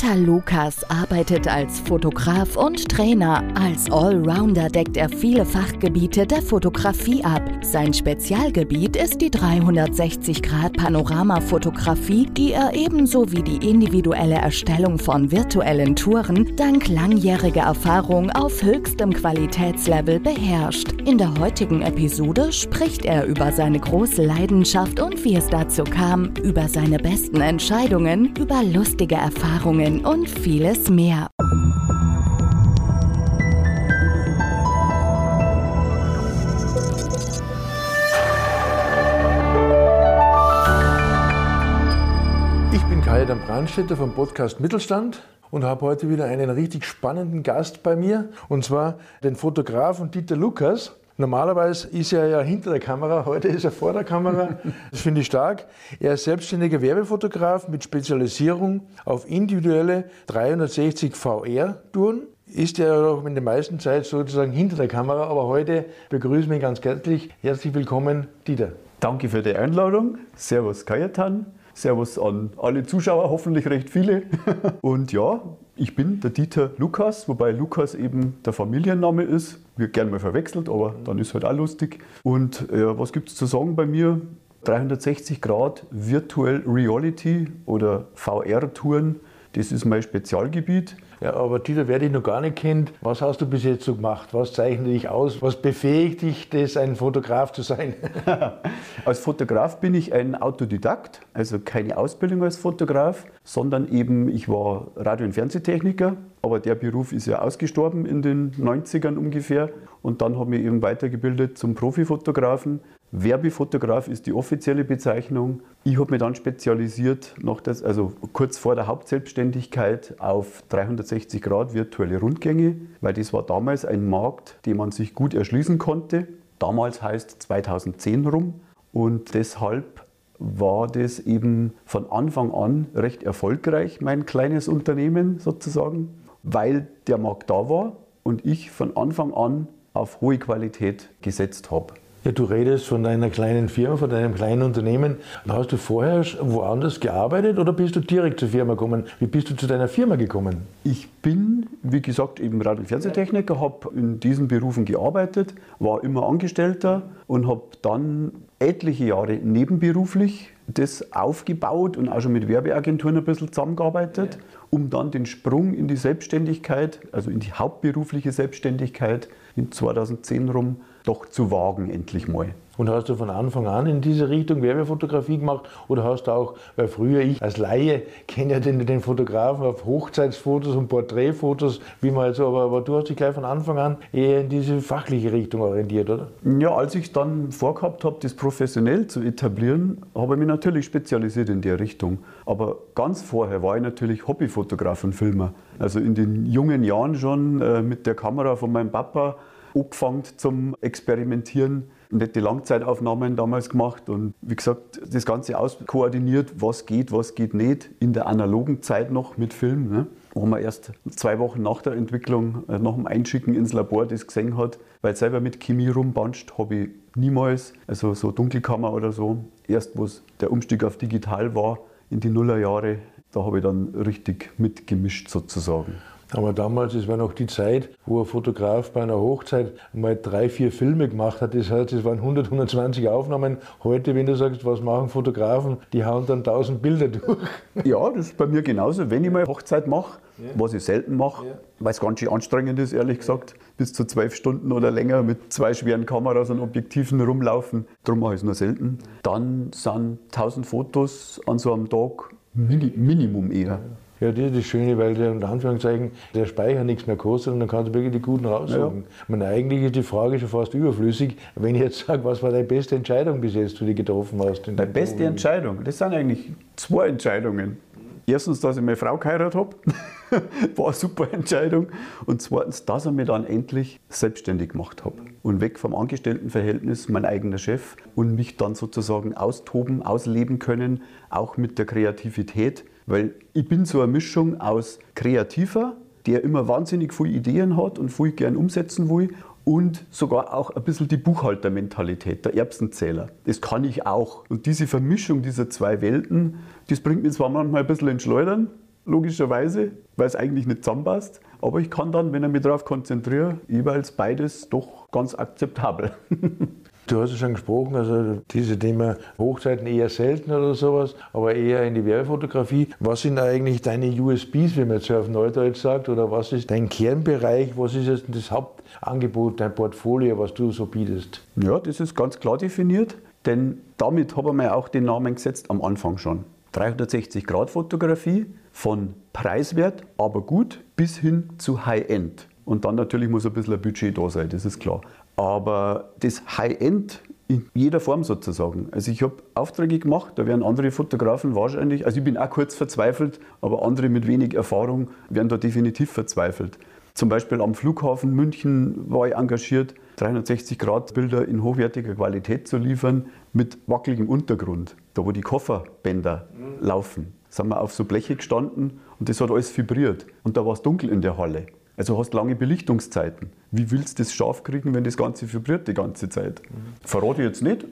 Dieter Lukas arbeitet als Fotograf und Trainer. Als Allrounder deckt er viele Fachgebiete der Fotografie ab. Sein Spezialgebiet ist die 360-Grad-Panoramafotografie, die er ebenso wie die individuelle Erstellung von virtuellen Touren dank langjähriger Erfahrung auf höchstem Qualitätslevel beherrscht. In der heutigen Episode spricht er über seine große Leidenschaft und wie es dazu kam, über seine besten Entscheidungen, über lustige Erfahrungen Erfahrungen und vieles mehr. Ich bin Kai-Dan Brandstätter vom Podcast Mittelstand und habe heute wieder einen richtig spannenden Gast bei mir, und zwar den Fotografen Dieter Lukas. Normalerweise ist er ja hinter der Kamera, heute ist er vor der Kamera. Das finde ich stark. Er ist selbstständiger Werbefotograf mit Spezialisierung auf individuelle 360 VR-Touren. Ist ja auch in der meisten Zeit sozusagen hinter der Kamera, aber heute begrüßen wir ihn ganz herzlich. Herzlich willkommen, Dieter. Danke für die Einladung. Servus Kajatan. Servus an alle Zuschauer, hoffentlich recht viele. Und ja, ich bin der Dieter Lukas, wobei Lukas eben der Familienname ist. Wird gerne mal verwechselt, aber dann ist halt auch lustig. Und äh, was gibt es zu sagen bei mir? 360 Grad Virtual Reality oder VR-Touren, das ist mein Spezialgebiet. Ja, aber Dieter, wer dich noch gar nicht kennt, was hast du bis jetzt so gemacht? Was zeichnet dich aus? Was befähigt dich, das ein Fotograf zu sein? als Fotograf bin ich ein Autodidakt, also keine Ausbildung als Fotograf, sondern eben ich war Radio- und Fernsehtechniker, aber der Beruf ist ja ausgestorben in den 90ern ungefähr und dann habe ich eben weitergebildet zum Profifotografen Werbefotograf ist die offizielle Bezeichnung. Ich habe mich dann spezialisiert, noch das, also kurz vor der Hauptselbstständigkeit, auf 360 Grad virtuelle Rundgänge, weil das war damals ein Markt, den man sich gut erschließen konnte. Damals heißt 2010 rum und deshalb war das eben von Anfang an recht erfolgreich, mein kleines Unternehmen sozusagen, weil der Markt da war und ich von Anfang an auf hohe Qualität gesetzt habe. Ja, du redest von deiner kleinen Firma, von deinem kleinen Unternehmen. Hast du vorher woanders gearbeitet oder bist du direkt zur Firma gekommen? Wie bist du zu deiner Firma gekommen? Ich bin, wie gesagt, eben Radio- und Fernsehtechniker, habe in diesen Berufen gearbeitet, war immer Angestellter und habe dann etliche Jahre nebenberuflich das aufgebaut und auch schon mit Werbeagenturen ein bisschen zusammengearbeitet, um dann den Sprung in die Selbstständigkeit, also in die hauptberufliche Selbstständigkeit in 2010 rum doch zu wagen, endlich mal. Und hast du von Anfang an in diese Richtung Werbefotografie gemacht oder hast du auch, weil früher ich als Laie kenne ja den, den Fotografen auf Hochzeitsfotos und Porträtfotos, wie man so, aber, aber du hast dich gleich von Anfang an eher in diese fachliche Richtung orientiert, oder? Ja, als ich dann vorgehabt habe, das professionell zu etablieren, habe ich mich natürlich spezialisiert in der Richtung. Aber ganz vorher war ich natürlich Hobbyfotograf und Filmer. Also in den jungen Jahren schon äh, mit der Kamera von meinem Papa angefangen zum Experimentieren. Nette Langzeitaufnahmen damals gemacht und wie gesagt, das Ganze auskoordiniert, was geht, was geht nicht, in der analogen Zeit noch mit Film. Ne? Wo man erst zwei Wochen nach der Entwicklung, äh, nach dem Einschicken ins Labor das gesehen hat, weil selber mit Chemie rumbanscht, habe ich niemals, also so Dunkelkammer oder so, erst wo der Umstieg auf digital war, in die Nullerjahre, da habe ich dann richtig mitgemischt sozusagen. Aber damals, es war noch die Zeit, wo ein Fotograf bei einer Hochzeit mal drei, vier Filme gemacht hat. Das heißt, es waren 100, 120 Aufnahmen. Heute, wenn du sagst, was machen Fotografen, die hauen dann 1000 Bilder durch. Ja, das ist bei mir genauso. Wenn ich mal Hochzeit mache, ja. was ich selten mache, ja. weil es ganz schön anstrengend ist, ehrlich gesagt, bis zu zwölf Stunden oder länger mit zwei schweren Kameras und Objektiven rumlaufen, darum mache ich es nur selten. Dann sind 1000 Fotos an so einem Tag Minimum eher. Ja, das ist das Schöne, weil der unter Anführungszeichen der Speicher nichts mehr kostet und dann kannst du wirklich die guten raussuchen. Ja. meine, eigentlich ist die Frage schon fast überflüssig, wenn ich jetzt sage, was war deine beste Entscheidung bis jetzt, die du getroffen hast? Deine beste Moment? Entscheidung? Das sind eigentlich zwei Entscheidungen. Erstens, dass ich meine Frau geheiratet habe, war eine super Entscheidung. Und zweitens, dass ich mich dann endlich selbstständig gemacht habe und weg vom Angestelltenverhältnis, mein eigener Chef und mich dann sozusagen austoben, ausleben können, auch mit der Kreativität weil ich bin so eine Mischung aus Kreativer, der immer wahnsinnig viele Ideen hat und viel gern umsetzen will und sogar auch ein bisschen die Buchhaltermentalität, der Erbsenzähler. Das kann ich auch. Und diese Vermischung dieser zwei Welten, das bringt mich zwar manchmal ein bisschen ins Schleudern, logischerweise, weil es eigentlich nicht zusammenpasst. Aber ich kann dann, wenn ich mich darauf konzentriere, jeweils beides doch ganz akzeptabel. Du hast ja schon gesprochen, also diese Thema Hochzeiten eher selten oder sowas, aber eher in die Werbefotografie. Was sind eigentlich deine USBs, wie man jetzt auf Neudeutsch sagt, oder was ist dein Kernbereich? Was ist jetzt das Hauptangebot, dein Portfolio, was du so bietest? Ja, das ist ganz klar definiert, denn damit haben wir auch den Namen gesetzt am Anfang schon. 360-Grad-Fotografie von preiswert, aber gut, bis hin zu High-End. Und dann natürlich muss ein bisschen ein Budget da sein, das ist klar. Aber das High-End in jeder Form sozusagen. Also ich habe Aufträge gemacht, da werden andere Fotografen wahrscheinlich, also ich bin auch kurz verzweifelt, aber andere mit wenig Erfahrung werden da definitiv verzweifelt. Zum Beispiel am Flughafen München war ich engagiert, 360-Grad-Bilder in hochwertiger Qualität zu liefern mit wackeligem Untergrund, da wo die Kofferbänder mhm. laufen. Sind wir auf so Bleche gestanden und das hat alles vibriert. Und da war es dunkel in der Halle. Also hast lange Belichtungszeiten. Wie willst du das scharf kriegen, wenn das Ganze vibriert die ganze Zeit? Verrate ich jetzt nicht,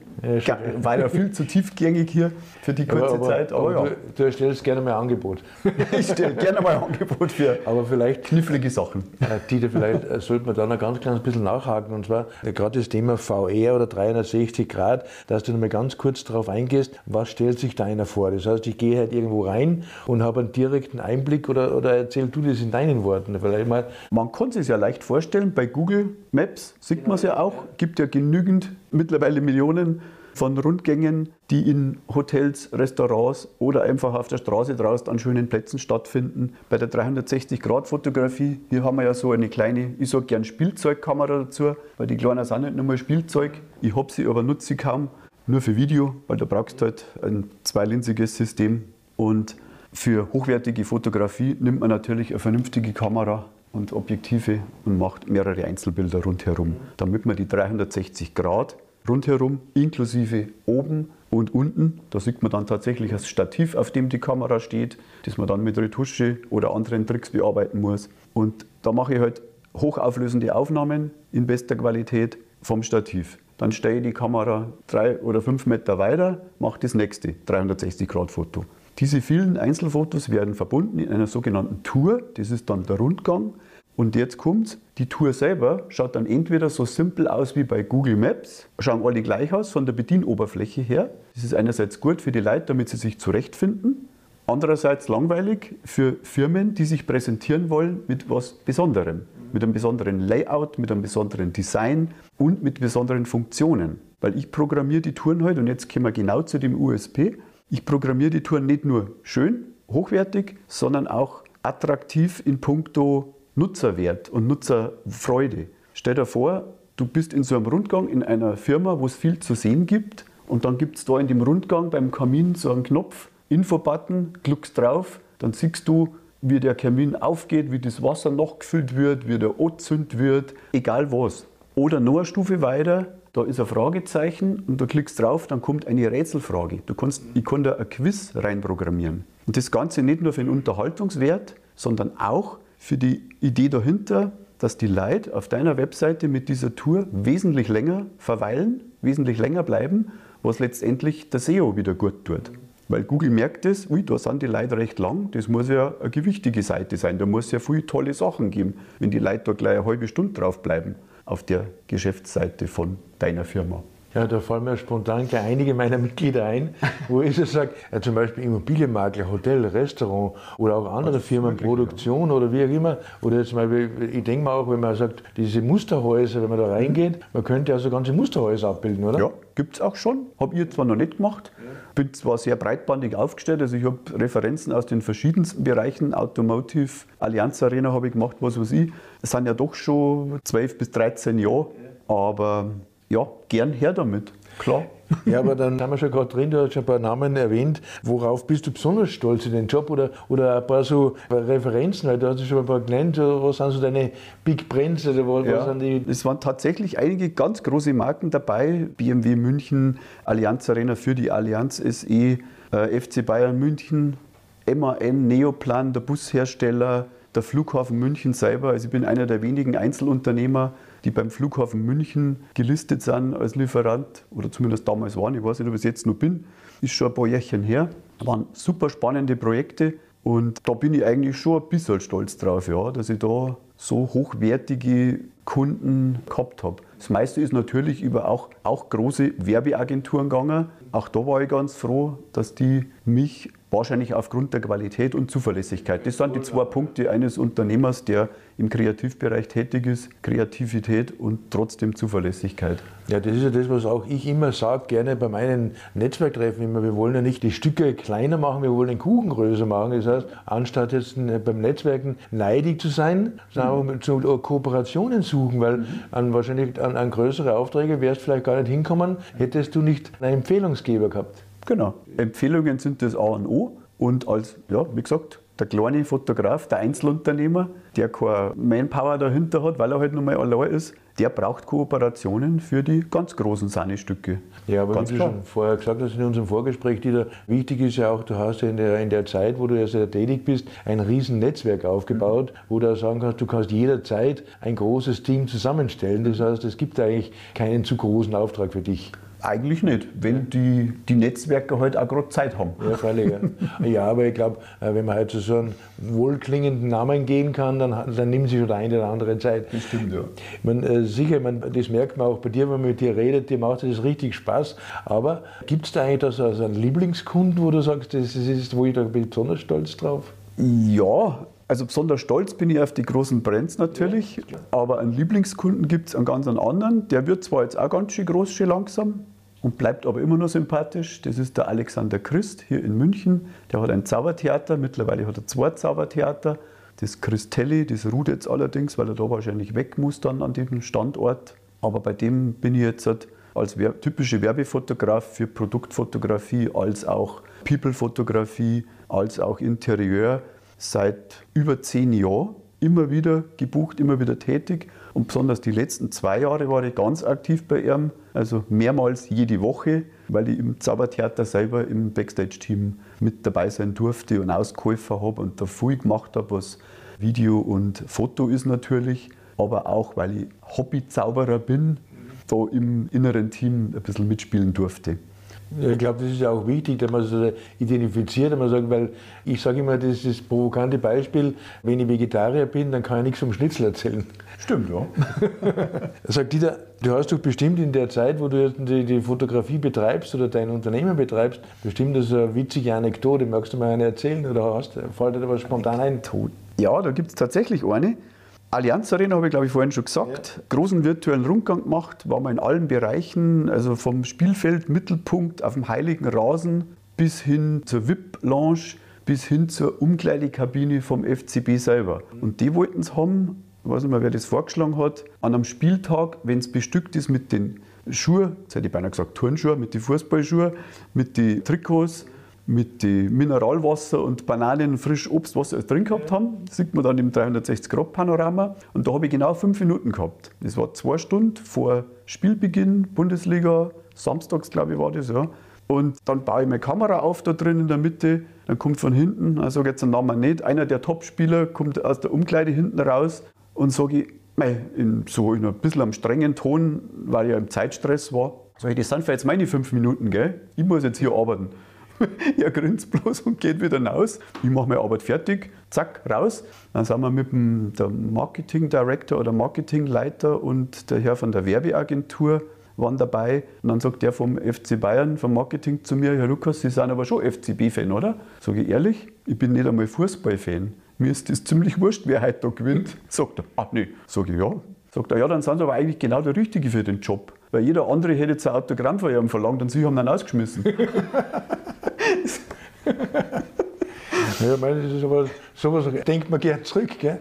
ja, weil er viel zu tiefgängig hier für die kurze aber, Zeit. Aber, aber ja. du, du erstellst gerne mal ein Angebot. ich stelle gerne mal ein Angebot für aber vielleicht, knifflige Sachen. Dieter, vielleicht äh, sollte man da noch ganz kleines bisschen nachhaken. Und zwar äh, gerade das Thema VR oder 360 Grad, dass du noch mal ganz kurz darauf eingehst, was stellt sich da einer vor? Das heißt, ich gehe halt irgendwo rein und habe einen direkten Einblick oder, oder erzähl du das in deinen Worten? Vielleicht mal man kann sich ja leicht vorstellen, bei Google Maps sieht man es ja auch, gibt ja genügend, mittlerweile Millionen von Rundgängen, die in Hotels, Restaurants oder einfach auf der Straße draußen an schönen Plätzen stattfinden. Bei der 360-Grad-Fotografie, hier haben wir ja so eine kleine, ich sage gern Spielzeugkamera dazu, weil die Kleinen sind nicht nur mal Spielzeug. Ich habe sie, aber nutze sie kaum, nur für Video, weil da brauchst du halt ein zweilinsiges System. Und für hochwertige Fotografie nimmt man natürlich eine vernünftige Kamera und Objektive und macht mehrere Einzelbilder rundherum, damit man die 360 Grad rundherum, inklusive oben und unten, da sieht man dann tatsächlich das Stativ, auf dem die Kamera steht, das man dann mit Retusche oder anderen Tricks bearbeiten muss. Und da mache ich halt hochauflösende Aufnahmen in bester Qualität vom Stativ. Dann stelle ich die Kamera drei oder fünf Meter weiter, mache das nächste 360-Grad-Foto. Diese vielen Einzelfotos werden verbunden in einer sogenannten Tour. Das ist dann der Rundgang. Und jetzt kommt's. Die Tour selber schaut dann entweder so simpel aus wie bei Google Maps, schauen alle gleich aus von der Bedienoberfläche her. Das ist einerseits gut für die Leute, damit sie sich zurechtfinden. Andererseits langweilig für Firmen, die sich präsentieren wollen mit was Besonderem. Mit einem besonderen Layout, mit einem besonderen Design und mit besonderen Funktionen. Weil ich programmiere die Touren heute, halt und jetzt kommen wir genau zu dem USP. Ich programmiere die Touren nicht nur schön, hochwertig, sondern auch attraktiv in puncto Nutzerwert und Nutzerfreude. Stell dir vor, du bist in so einem Rundgang in einer Firma, wo es viel zu sehen gibt und dann gibt es da in dem Rundgang beim Kamin so einen Knopf, Infobutton, klickst drauf, dann siehst du, wie der Kamin aufgeht, wie das Wasser nachgefüllt wird, wie der zünd wird, egal was. Oder noch eine Stufe weiter, da ist ein Fragezeichen und du klickst drauf, dann kommt eine Rätselfrage. Du kannst, ich kann da ein Quiz reinprogrammieren. Und das Ganze nicht nur für den Unterhaltungswert, sondern auch für die Idee dahinter, dass die Leute auf deiner Webseite mit dieser Tour wesentlich länger verweilen, wesentlich länger bleiben, was letztendlich der SEO wieder gut tut. Weil Google merkt es, ui, da sind die Leute recht lang, das muss ja eine gewichtige Seite sein, da muss ja viele tolle Sachen geben, wenn die Leute da gleich eine halbe Stunde drauf bleiben auf der Geschäftsseite von deiner Firma. Ja, da fallen mir spontan gleich einige meiner Mitglieder ein, wo ich so sage, ja, zum Beispiel Immobilienmakler, Hotel, Restaurant oder auch andere Firmen, Produktion ja. oder wie auch immer. Oder jetzt mal, ich denke mal auch, wenn man sagt, diese Musterhäuser, wenn man da reingeht, man könnte also ganze Musterhäuser abbilden, oder? Ja, gibt es auch schon. Habe ich zwar noch nicht gemacht, bin zwar sehr breitbandig aufgestellt, also ich habe Referenzen aus den verschiedensten Bereichen, Automotive, Allianz Arena habe ich gemacht, was weiß ich. Das sind ja doch schon 12 bis 13 Jahre, aber ja, gern her damit, klar. Ja, aber dann haben wir schon gerade drin, du hast schon ein paar Namen erwähnt. Worauf bist du besonders stolz in den Job oder, oder ein paar so Referenzen? Weil du hast schon ein paar genannt. Was sind so deine Big Brands? Oder was ja, sind die? Es waren tatsächlich einige ganz große Marken dabei. BMW München, Allianz Arena für die Allianz SE, äh, FC Bayern München, MAN, Neoplan, der Bushersteller, der Flughafen München selber. Also ich bin einer der wenigen Einzelunternehmer, die beim Flughafen München gelistet sind als Lieferant oder zumindest damals waren. Ich weiß nicht, ob ich es jetzt noch bin. Ist schon ein paar Jährchen her. Waren super spannende Projekte und da bin ich eigentlich schon ein bisschen stolz drauf, ja, dass ich da so hochwertige Kunden gehabt habe. Das meiste ist natürlich über auch, auch große Werbeagenturen gegangen. Auch da war ich ganz froh, dass die mich wahrscheinlich aufgrund der Qualität und Zuverlässigkeit, das sind die zwei Punkte eines Unternehmers, der im Kreativbereich tätig ist, Kreativität und trotzdem Zuverlässigkeit. Ja, das ist ja das, was auch ich immer sage, gerne bei meinen Netzwerktreffen immer, wir wollen ja nicht die Stücke kleiner machen, wir wollen den Kuchen größer machen. Das heißt, anstatt jetzt äh, beim Netzwerken neidig zu sein, sondern zu Kooperationen suchen, weil an wahrscheinlich an, an größere Aufträge wärst du vielleicht gar nicht hinkommen, hättest du nicht einen Empfehlungsgeber gehabt. Genau. Empfehlungen sind das A und O. Und als, ja, wie gesagt, der kleine Fotograf, der Einzelunternehmer, der keine Manpower dahinter hat, weil er halt nur mal allein ist, der braucht Kooperationen für die ganz großen Sahnestücke. Ja, aber ganz wie du klar. schon vorher gesagt hast in unserem Vorgespräch, Dieter, wichtig ist ja auch, du hast ja in der, in der Zeit, wo du ja sehr tätig bist, ein riesen Netzwerk aufgebaut, wo du sagen kannst, du kannst jederzeit ein großes Team zusammenstellen. Das heißt, es gibt eigentlich keinen zu großen Auftrag für dich. Eigentlich nicht, wenn die, die Netzwerke halt auch gerade Zeit haben. Ja, freilich. Ja, ja aber ich glaube, wenn man halt zu so einem wohlklingenden Namen gehen kann, dann, dann nimmt sich schon eine oder andere Zeit. Das stimmt, ja. Mein, äh, sicher, man, das merkt man auch bei dir, wenn man mit dir redet, dir macht das richtig Spaß. Aber gibt es da eigentlich das also einen Lieblingskunden, wo du sagst, das ist, wo ich da besonders stolz drauf? Ja, also besonders stolz bin ich auf die großen Brands natürlich, aber einen Lieblingskunden gibt es einen ganz anderen. Der wird zwar jetzt auch ganz schön groß, schon langsam und bleibt aber immer noch sympathisch. Das ist der Alexander Christ hier in München. Der hat ein Zaubertheater, mittlerweile hat er zwei Zaubertheater. Das Christelli, das ruht jetzt allerdings, weil er da wahrscheinlich weg muss dann an diesem Standort. Aber bei dem bin ich jetzt halt als wer typische Werbefotograf für Produktfotografie, als auch People-Fotografie, als auch Interieur seit über zehn Jahren immer wieder gebucht, immer wieder tätig. Und besonders die letzten zwei Jahre war ich ganz aktiv bei ihm, also mehrmals jede Woche, weil ich im Zaubertheater selber im Backstage-Team mit dabei sein durfte und ausgeholfen habe und da viel gemacht habe, was Video und Foto ist natürlich, aber auch, weil ich Hobbyzauberer bin, da im inneren Team ein bisschen mitspielen durfte. Ich glaube, das ist ja auch wichtig, dass man so identifiziert, dass man sagt, weil ich sage immer, das ist das provokante Beispiel, wenn ich Vegetarier bin, dann kann ich nichts vom Schnitzel erzählen. Stimmt, ja. Sagt Dieter, du hast doch bestimmt in der Zeit, wo du jetzt die, die Fotografie betreibst oder dein Unternehmen betreibst, bestimmt das eine witzige Anekdote. Magst du mal eine erzählen oder hast, fällt dir da was spontan ein? Ja, da gibt es tatsächlich eine. Allianz Arena habe ich glaube ich vorhin schon gesagt. Großen virtuellen Rundgang gemacht, war mal in allen Bereichen, also vom Spielfeld, Mittelpunkt auf dem heiligen Rasen bis hin zur VIP-Lounge, bis hin zur Umkleidekabine vom FCB selber. Und die wollten es haben, ich weiß nicht mehr, wer das vorgeschlagen hat, an einem Spieltag, wenn es bestückt ist mit den Schuhen, jetzt hätte ich beinahe gesagt Turnschuhe, mit den Fußballschuhen, mit den Trikots, mit den Mineralwasser und Bananen, frisch Obst, was sie alles drin gehabt haben. Das sieht man dann im 360-Grad-Panorama. Und da habe ich genau fünf Minuten gehabt. Das war zwei Stunden vor Spielbeginn, Bundesliga, samstags glaube ich war das, ja. Und dann baue ich meine Kamera auf da drin in der Mitte. Dann kommt von hinten, sage jetzt den Namen nicht, einer der Topspieler kommt aus der Umkleide hinten raus und sage ich, in, so in ein bisschen am strengen Ton, weil ich ja im Zeitstress war, sage ich, das sind für jetzt meine fünf Minuten, gell? Ich muss jetzt hier arbeiten. er grinst bloß und geht wieder raus. Ich mache meine Arbeit fertig, zack, raus. Dann sind wir mit dem der Marketing Director oder Marketingleiter und der Herr von der Werbeagentur waren dabei. Und dann sagt der vom FC Bayern, vom Marketing zu mir, Herr Lukas, Sie sind aber schon FCB-Fan, oder? Sage ich ehrlich, ich bin nicht einmal Fußball-Fan. Mir ist das ziemlich wurscht, wer heute da gewinnt. Sagt er, ach nee. Sage ich, ja. Sagt er, ja, dann sind Sie aber eigentlich genau der Richtige für den Job. Weil jeder andere hätte jetzt ein Autogramm von ihm verlangt und Sie haben ihn ausgeschmissen. Ja, meine, das ist aber sowas denkt man gern zurück. Gell?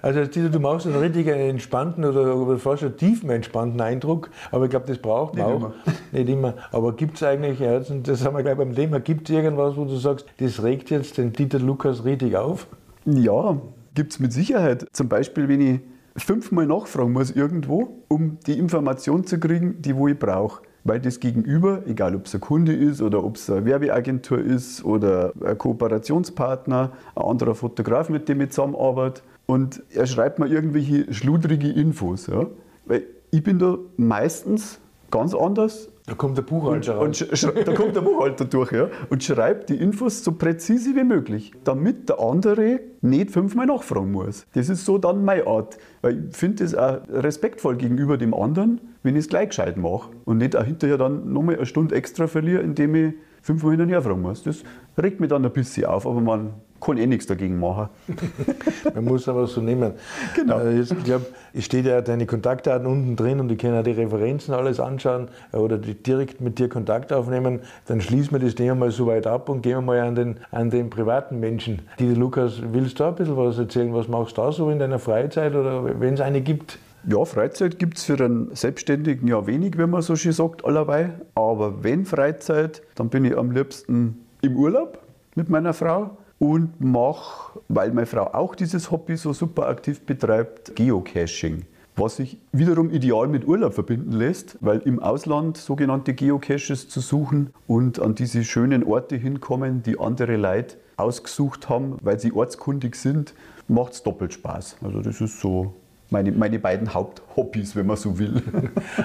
Also Dieter, du machst einen richtig entspannten oder, fast einen tiefen entspannten Eindruck, aber ich glaube, das braucht man Nicht auch. immer. Nicht immer. Aber gibt es eigentlich, ja, das haben wir gleich beim Thema, gibt es irgendwas, wo du sagst, das regt jetzt den Dieter Lukas richtig auf? Ja, gibt es mit Sicherheit. Zum Beispiel, wenn ich fünfmal nachfragen muss irgendwo, um die Information zu kriegen, die wo ich brauche. Weil das Gegenüber, egal ob es ein Kunde ist oder ob es eine Werbeagentur ist oder ein Kooperationspartner, ein anderer Fotograf, mit dem ich zusammenarbeite, und er schreibt mir irgendwelche schludrige Infos. Ja? Weil ich bin da meistens ganz anders da kommt der Buchhalter und, und Da kommt der Buchhalter durch ja, und schreibt die Infos so präzise wie möglich, damit der andere nicht fünfmal nachfragen muss. Das ist so dann meine Art. Weil ich finde es auch respektvoll gegenüber dem anderen, wenn ich es gleich gescheit mache und nicht auch hinterher dann nochmal eine Stunde extra verliere, indem ich fünfmal hinterher fragen muss. Das regt mich dann ein bisschen auf, aber man kann eh nichts dagegen machen. Man muss aber so nehmen. Genau. Äh, ich glaube, es steht ja deine Kontaktdaten unten drin und die können auch die Referenzen alles anschauen äh, oder direkt mit dir Kontakt aufnehmen. Dann schließen wir das Thema mal so weit ab und gehen wir mal an den, an den privaten Menschen. Die Lukas, willst du da ein bisschen was erzählen? Was machst du da so in deiner Freizeit oder wenn es eine gibt? Ja, Freizeit gibt es für einen Selbstständigen ja wenig, wenn man so schön sagt, allerweil. Aber wenn Freizeit, dann bin ich am liebsten im Urlaub mit meiner Frau und mache, weil meine Frau auch dieses Hobby so super aktiv betreibt, Geocaching. Was sich wiederum ideal mit Urlaub verbinden lässt, weil im Ausland sogenannte Geocaches zu suchen und an diese schönen Orte hinkommen, die andere Leute ausgesucht haben, weil sie ortskundig sind, macht es doppelt Spaß. Also das ist so meine, meine beiden Haupthobbys, wenn man so will.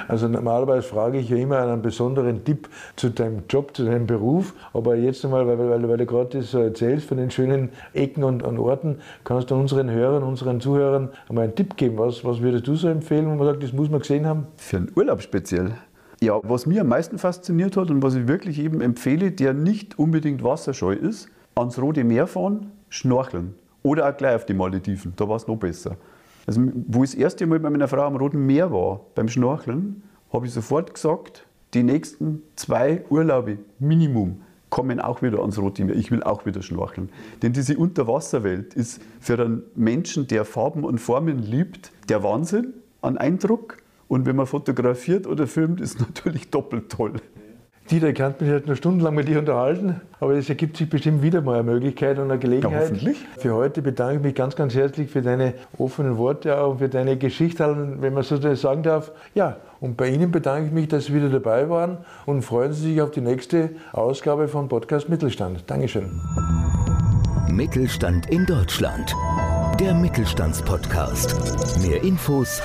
Also normalerweise frage ich ja immer einen besonderen Tipp zu deinem Job, zu deinem Beruf. Aber jetzt einmal, weil, weil, weil du gerade das so erzählst von den schönen Ecken und, und, Orten, kannst du unseren Hörern, unseren Zuhörern einmal einen Tipp geben. Was, was würdest du so empfehlen, wenn man sagt, das muss man gesehen haben? Für einen Urlaub speziell. Ja, was mir am meisten fasziniert hat und was ich wirklich eben empfehle, der nicht unbedingt wasserscheu ist, ans Rote Meer fahren, schnorcheln. Oder auch gleich auf die Malediven, da war es noch besser. Also, wo ich das erste Mal bei meiner Frau am Roten Meer war, beim Schnorcheln, habe ich sofort gesagt, die nächsten zwei Urlaube Minimum kommen auch wieder ans Rote Meer. Ich will auch wieder schnorcheln. Denn diese Unterwasserwelt ist für einen Menschen, der Farben und Formen liebt, der Wahnsinn an Eindruck. Und wenn man fotografiert oder filmt, ist natürlich doppelt toll. Dieter, ich kann mich halt noch stundenlang mit dir unterhalten, aber es ergibt sich bestimmt wieder mal eine Möglichkeit und eine Gelegenheit. Ja, hoffentlich. Für heute bedanke ich mich ganz, ganz herzlich für deine offenen Worte und für deine Geschichte, wenn man so sagen darf. Ja, und bei Ihnen bedanke ich mich, dass Sie wieder dabei waren und freuen Sie sich auf die nächste Ausgabe von Podcast Mittelstand. Dankeschön. Mittelstand in Deutschland. Der Mittelstandspodcast. Mehr Infos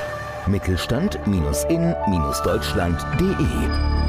mittelstand-in-deutschland.de